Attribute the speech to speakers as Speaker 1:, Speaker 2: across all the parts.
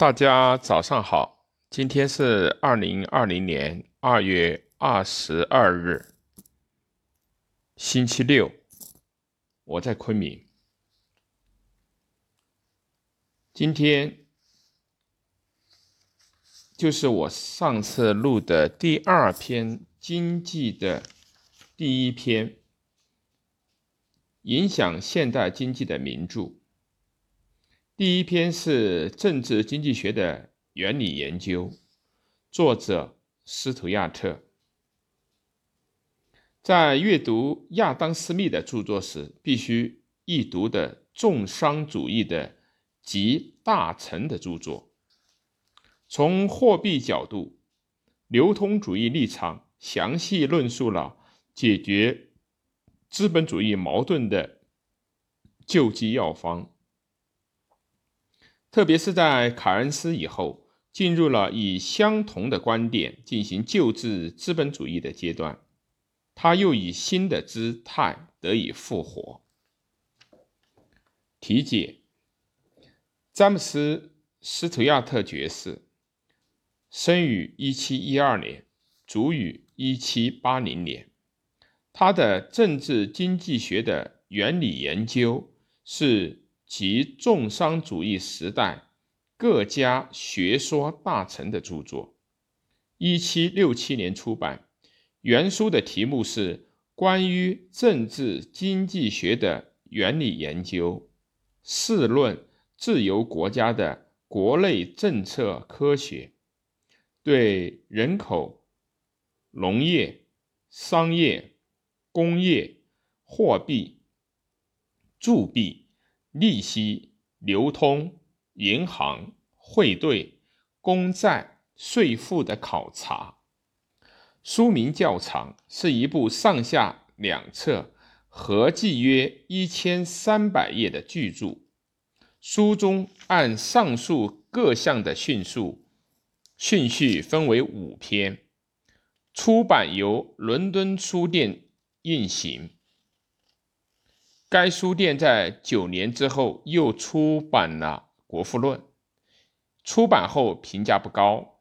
Speaker 1: 大家早上好，今天是二零二零年二月二十二日，星期六，我在昆明。今天就是我上次录的第二篇经济的第一篇，影响现代经济的名著。第一篇是政治经济学的原理研究，作者斯图亚特。在阅读亚当·斯密的著作时，必须一读的重商主义的集大成的著作。从货币角度，流通主义立场详细论述了解决资本主义矛盾的救济药方。特别是在凯恩斯以后，进入了以相同的观点进行救治资本主义的阶段，他又以新的姿态得以复活。题解：詹姆斯·斯图亚特爵士，生于1712年，卒于1780年。他的政治经济学的原理研究是。及重商主义时代各家学说大成的著作，一七六七年出版。原书的题目是《关于政治经济学的原理研究：试论自由国家的国内政策科学对人口、农业、商业、工业、货币、铸币》。利息、流通、银行、汇兑、公债、税负的考察。书名较长，是一部上下两册、合计约一千三百页的巨著。书中按上述各项的迅速顺序分为五篇。出版由伦敦书店印行。该书店在九年之后又出版了《国富论》，出版后评价不高。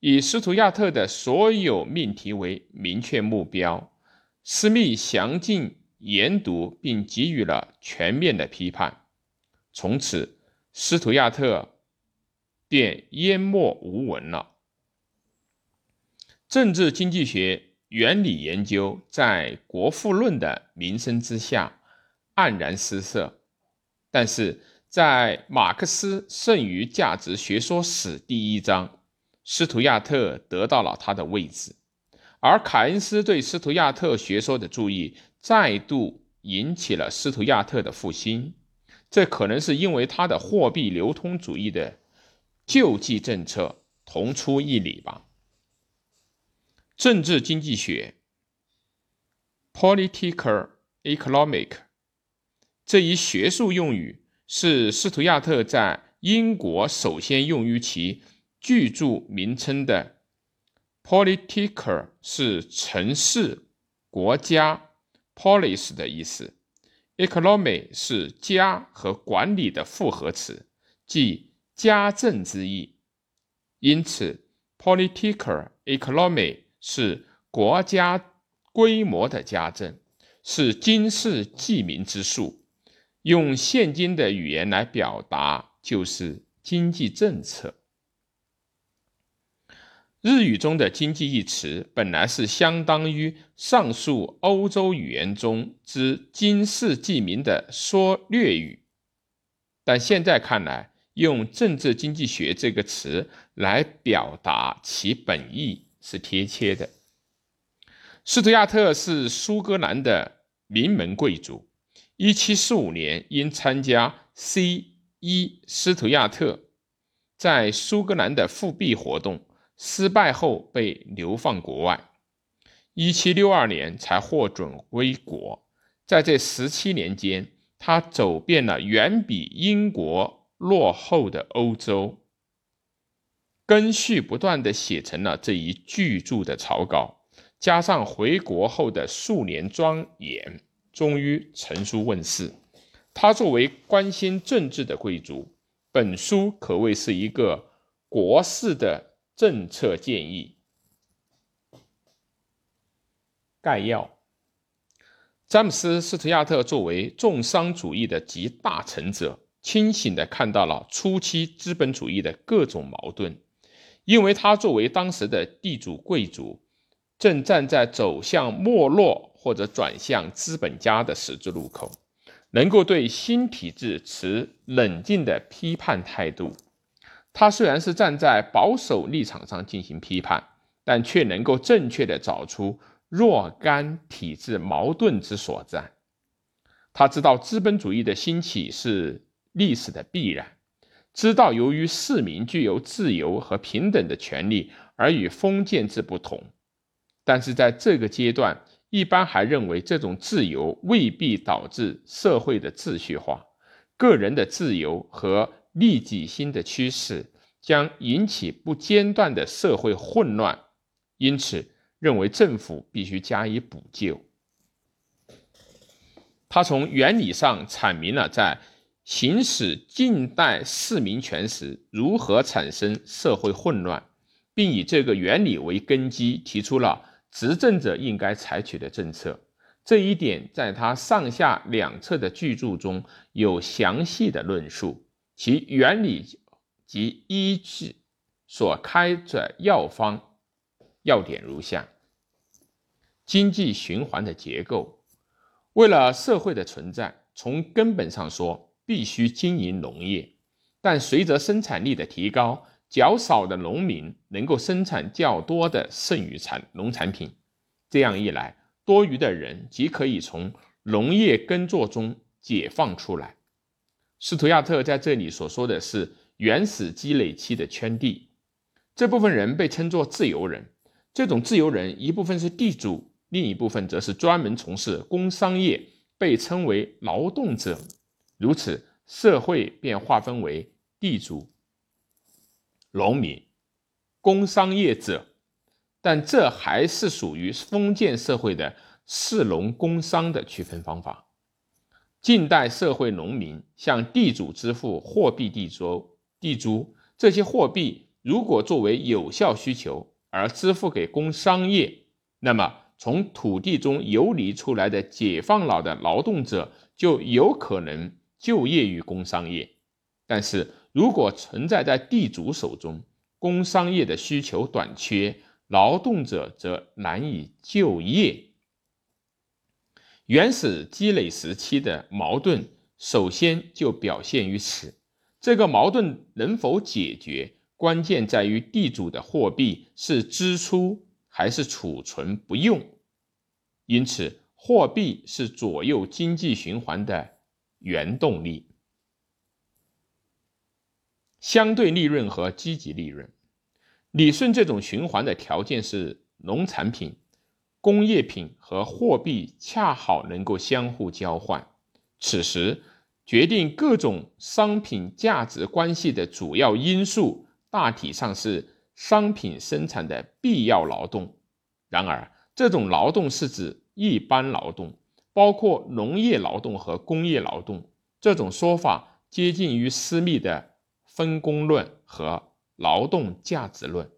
Speaker 1: 以斯图亚特的所有命题为明确目标，斯密详尽研读并给予了全面的批判。从此，斯图亚特便淹没无闻了。政治经济学原理研究在《国富论》的名声之下。黯然失色，但是在马克思剩余价值学说史第一章，斯图亚特得到了他的位置，而凯恩斯对斯图亚特学说的注意再度引起了斯图亚特的复兴。这可能是因为他的货币流通主义的救济政策同出一理吧。政治经济学 （Political Economic）。这一学术用语是斯图亚特在英国首先用于其巨著名称的 “politica” 是城市、国家 “polis” 的意思，“economy” 是家和管理的复合词，即家政之意。因此，“politica economy” 是国家规模的家政，是经世济民之术。用现今的语言来表达，就是经济政策。日语中的“经济”一词，本来是相当于上述欧洲语言中之“经世济民”的缩略语，但现在看来，用“政治经济学”这个词来表达其本意是贴切的。斯图亚特是苏格兰的名门贵族。一七四五年，因参加 C.E. 斯图亚特在苏格兰的复辟活动失败后，被流放国外。一七六二年才获准归国。在这十七年间，他走遍了远比英国落后的欧洲，根续不断地写成了这一巨著的草稿，加上回国后的数年钻研。终于成书问世。他作为关心政治的贵族，本书可谓是一个国事的政策建议概要。詹姆斯·斯图亚特作为重商主义的集大成者，清醒地看到了初期资本主义的各种矛盾，因为他作为当时的地主贵族，正站在走向没落或者转向资本家的十字路口，能够对新体制持冷静的批判态度。他虽然是站在保守立场上进行批判，但却能够正确地找出。若干体制矛盾之所在，他知道资本主义的兴起是历史的必然，知道由于市民具有自由和平等的权利而与封建制不同，但是在这个阶段，一般还认为这种自由未必导致社会的秩序化，个人的自由和利己心的趋势将引起不间断的社会混乱，因此。认为政府必须加以补救。他从原理上阐明了在行使近代市民权时如何产生社会混乱，并以这个原理为根基，提出了执政者应该采取的政策。这一点在他上下两侧的巨著中有详细的论述，其原理及依据所开的药方。要点如下：经济循环的结构，为了社会的存在，从根本上说，必须经营农业。但随着生产力的提高，较少的农民能够生产较多的剩余产农产品。这样一来，多余的人即可以从农业耕作中解放出来。斯图亚特在这里所说的是原始积累期的圈地，这部分人被称作自由人。这种自由人一部分是地主，另一部分则是专门从事工商业，被称为劳动者。如此，社会便划分为地主、农民、工商业者。但这还是属于封建社会的士农工商的区分方法。近代社会，农民向地主支付货币地租，地租这些货币如果作为有效需求。而支付给工商业，那么从土地中游离出来的解放了的劳动者就有可能就业于工商业。但是如果存在在地主手中，工商业的需求短缺，劳动者则难以就业。原始积累时期的矛盾首先就表现于此，这个矛盾能否解决？关键在于地主的货币是支出还是储存不用，因此货币是左右经济循环的原动力。相对利润和积极利润，理顺这种循环的条件是农产品、工业品和货币恰好能够相互交换。此时，决定各种商品价值关系的主要因素。大体上是商品生产的必要劳动，然而这种劳动是指一般劳动，包括农业劳动和工业劳动。这种说法接近于斯密的分工论和劳动价值论。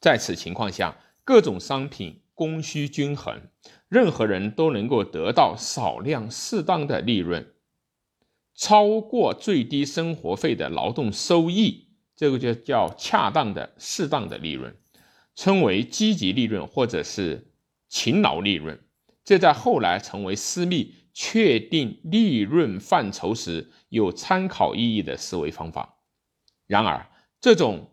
Speaker 1: 在此情况下，各种商品供需均衡，任何人都能够得到少量适当的利润。超过最低生活费的劳动收益，这个就叫恰当的、适当的利润，称为积极利润或者是勤劳利润。这在后来成为私密确定利润范畴时有参考意义的思维方法。然而，这种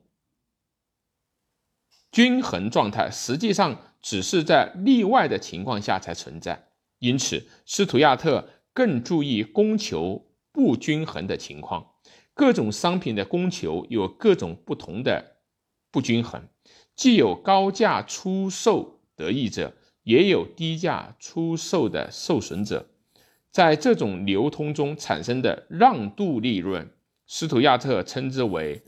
Speaker 1: 均衡状态实际上只是在例外的情况下才存在。因此，斯图亚特更注意供求。不均衡的情况，各种商品的供求有各种不同的不均衡，既有高价出售得益者，也有低价出售的受损者。在这种流通中产生的让渡利润，斯图亚特称之为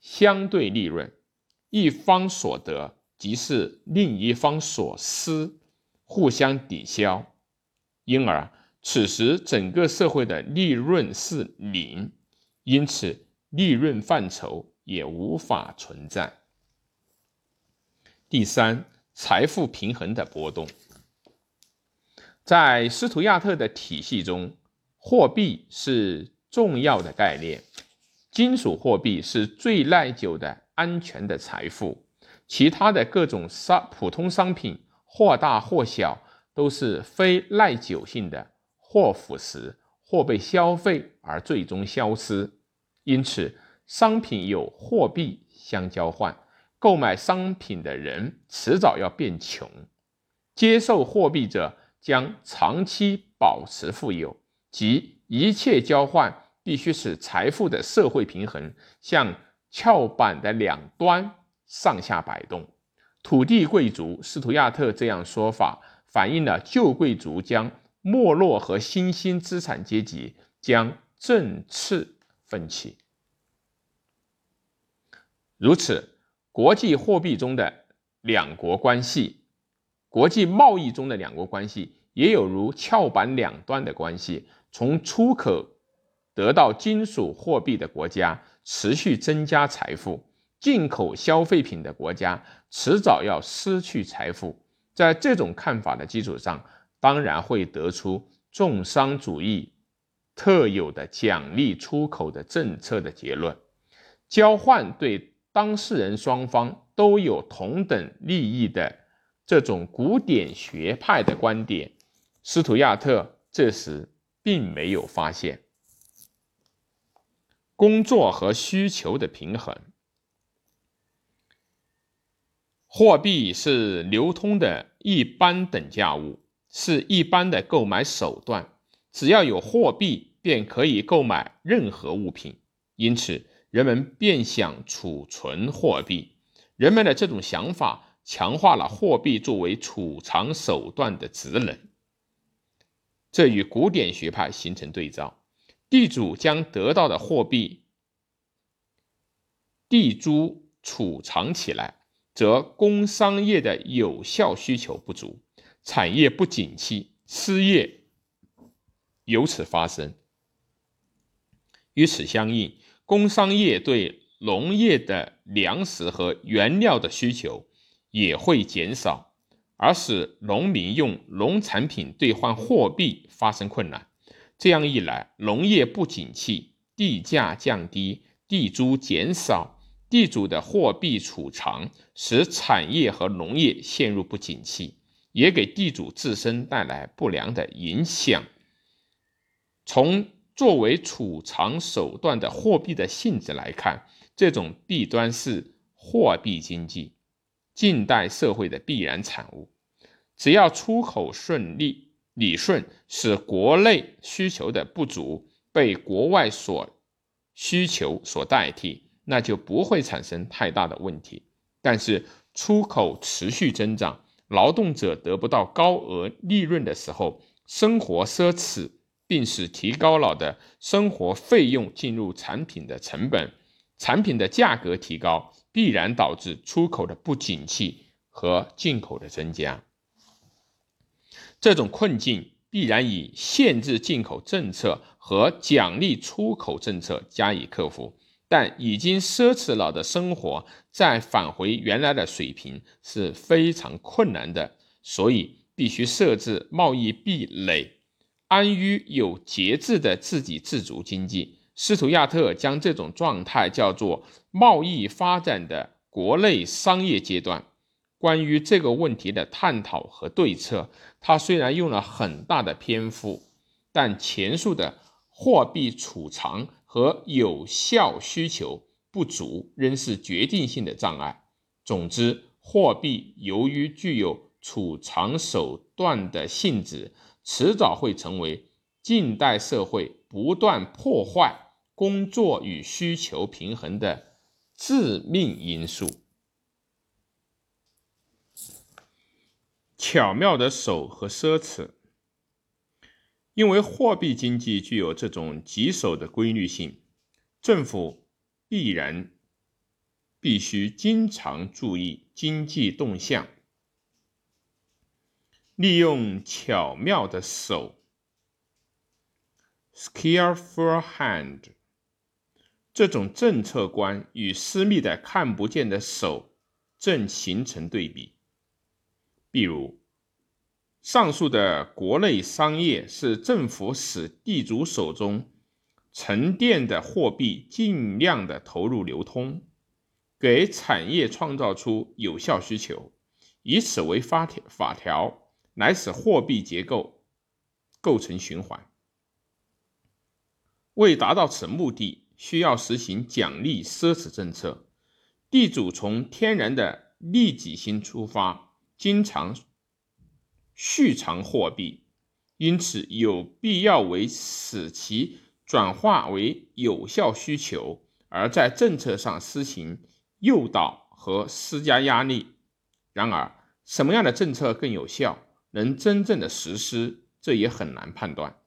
Speaker 1: 相对利润。一方所得即是另一方所失，互相抵消，因而。此时，整个社会的利润是零，因此利润范畴也无法存在。第三，财富平衡的波动，在斯图亚特的体系中，货币是重要的概念。金属货币是最耐久的、安全的财富，其他的各种商普通商品或大或小都是非耐久性的，或腐蚀，或被消费而最终消失。因此，商品有货币相交换。购买商品的人迟早要变穷，接受货币者将长期保持富有。即一切交换必须使财富的社会平衡向翘板的两端上下摆动。土地贵族斯图亚特这样说法，反映了旧贵族将没落和新兴资产阶级将振翅奋起。如此。国际货币中的两国关系，国际贸易中的两国关系，也有如翘板两端的关系。从出口得到金属货币的国家持续增加财富，进口消费品的国家迟早要失去财富。在这种看法的基础上，当然会得出重商主义特有的奖励出口的政策的结论。交换对。当事人双方都有同等利益的这种古典学派的观点，斯图亚特这时并没有发现。工作和需求的平衡，货币是流通的一般等价物，是一般的购买手段。只要有货币，便可以购买任何物品。因此。人们便想储存货币，人们的这种想法强化了货币作为储藏手段的职能。这与古典学派形成对照。地主将得到的货币地租储藏起来，则工商业的有效需求不足，产业不景气，失业由此发生。与此相应。工商业对农业的粮食和原料的需求也会减少，而使农民用农产品兑换货币发生困难。这样一来，农业不景气，地价降低，地租减少，地主的货币储藏使产业和农业陷入不景气，也给地主自身带来不良的影响。从作为储藏手段的货币的性质来看，这种弊端是货币经济近代社会的必然产物。只要出口顺利、理顺，使国内需求的不足被国外所需求所代替，那就不会产生太大的问题。但是出口持续增长，劳动者得不到高额利润的时候，生活奢侈。并使提高了的生活费用进入产品的成本，产品的价格提高，必然导致出口的不景气和进口的增加。这种困境必然以限制进口政策和奖励出口政策加以克服，但已经奢侈了的生活再返回原来的水平是非常困难的，所以必须设置贸易壁垒。安于有节制的自给自足经济，斯图亚特将这种状态叫做贸易发展的国内商业阶段。关于这个问题的探讨和对策，他虽然用了很大的篇幅，但前述的货币储藏和有效需求不足仍是决定性的障碍。总之，货币由于具有储藏手段的性质。迟早会成为近代社会不断破坏工作与需求平衡的致命因素。巧妙的手和奢侈，因为货币经济具有这种棘手的规律性，政府必然必须经常注意经济动向。利用巧妙的手 （skillful hand） 这种政策观与私密的看不见的手正形成对比。比如，上述的国内商业是政府使地主手中沉淀的货币尽量的投入流通，给产业创造出有效需求，以此为法条法条来使货币结构构成循环。为达到此目的，需要实行奖励奢侈政策。地主从天然的利己心出发，经常蓄藏货币，因此有必要为使其转化为有效需求，而在政策上施行诱导和施加压力。然而，什么样的政策更有效，能真正的实施，这也很难判断。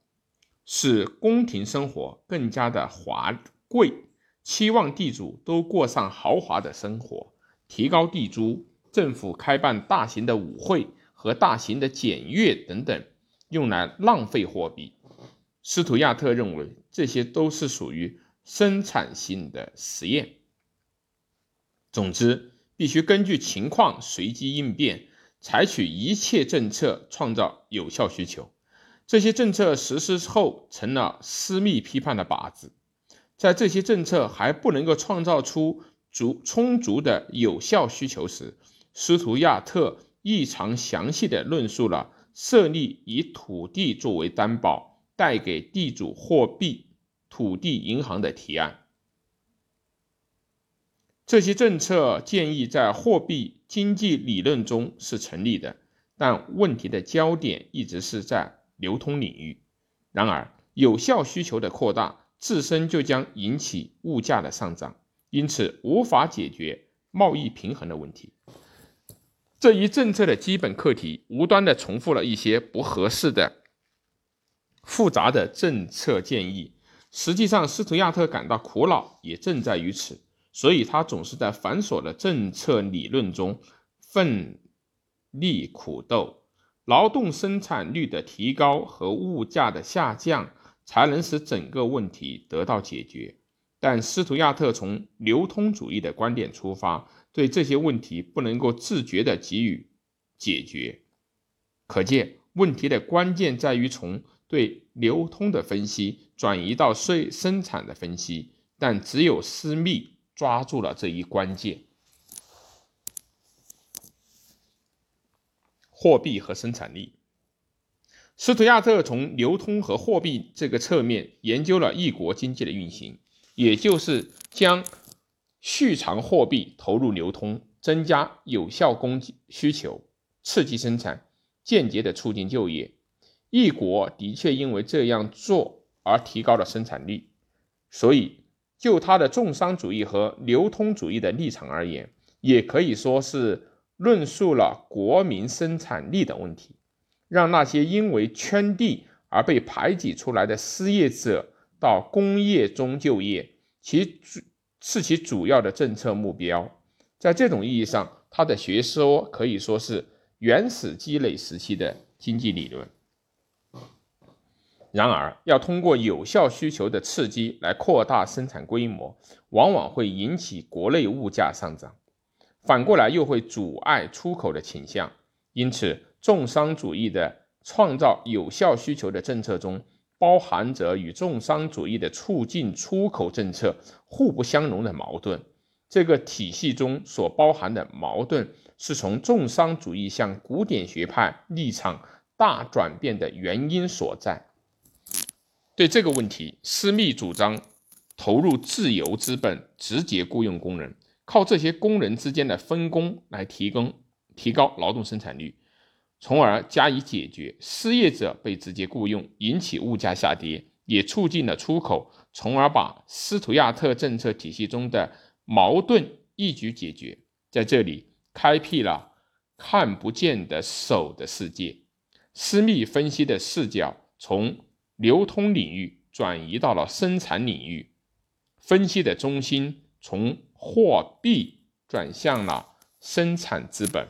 Speaker 1: 使宫廷生活更加的华贵，期望地主都过上豪华的生活，提高地租，政府开办大型的舞会和大型的检阅等等，用来浪费货币。斯图亚特认为这些都是属于生产性的实验。总之，必须根据情况随机应变，采取一切政策，创造有效需求。这些政策实施后成了私密批判的靶子，在这些政策还不能够创造出足充足的有效需求时，斯图亚特异常详细地论述了设立以土地作为担保、贷给地主货币土地银行的提案。这些政策建议在货币经济理论中是成立的，但问题的焦点一直是在。流通领域，然而有效需求的扩大自身就将引起物价的上涨，因此无法解决贸易平衡的问题。这一政策的基本课题无端的重复了一些不合适的、复杂的政策建议。实际上，斯图亚特感到苦恼也正在于此，所以他总是在繁琐的政策理论中奋力苦斗。劳动生产率的提高和物价的下降才能使整个问题得到解决。但斯图亚特从流通主义的观点出发，对这些问题不能够自觉地给予解决。可见，问题的关键在于从对流通的分析转移到税生产的分析。但只有私密抓住了这一关键。货币和生产力。斯图亚特从流通和货币这个侧面研究了一国经济的运行，也就是将蓄藏货币投入流通，增加有效供给需求，刺激生产，间接的促进就业。一国的确因为这样做而提高了生产力，所以就他的重商主义和流通主义的立场而言，也可以说是。论述了国民生产力的问题，让那些因为圈地而被排挤出来的失业者到工业中就业，其主是其主要的政策目标。在这种意义上，他的学说可以说是原始积累时期的经济理论。然而，要通过有效需求的刺激来扩大生产规模，往往会引起国内物价上涨。反过来又会阻碍出口的倾向，因此重商主义的创造有效需求的政策中，包含着与重商主义的促进出口政策互不相容的矛盾。这个体系中所包含的矛盾，是从重商主义向古典学派立场大转变的原因所在。对这个问题，斯密主张投入自由资本，直接雇佣工人。靠这些工人之间的分工来提供提高劳动生产率，从而加以解决失业者被直接雇佣，引起物价下跌，也促进了出口，从而把斯图亚特政策体系中的矛盾一举解决。在这里，开辟了看不见的手的世界。私密分析的视角从流通领域转移到了生产领域，分析的中心从。货币转向了生产资本。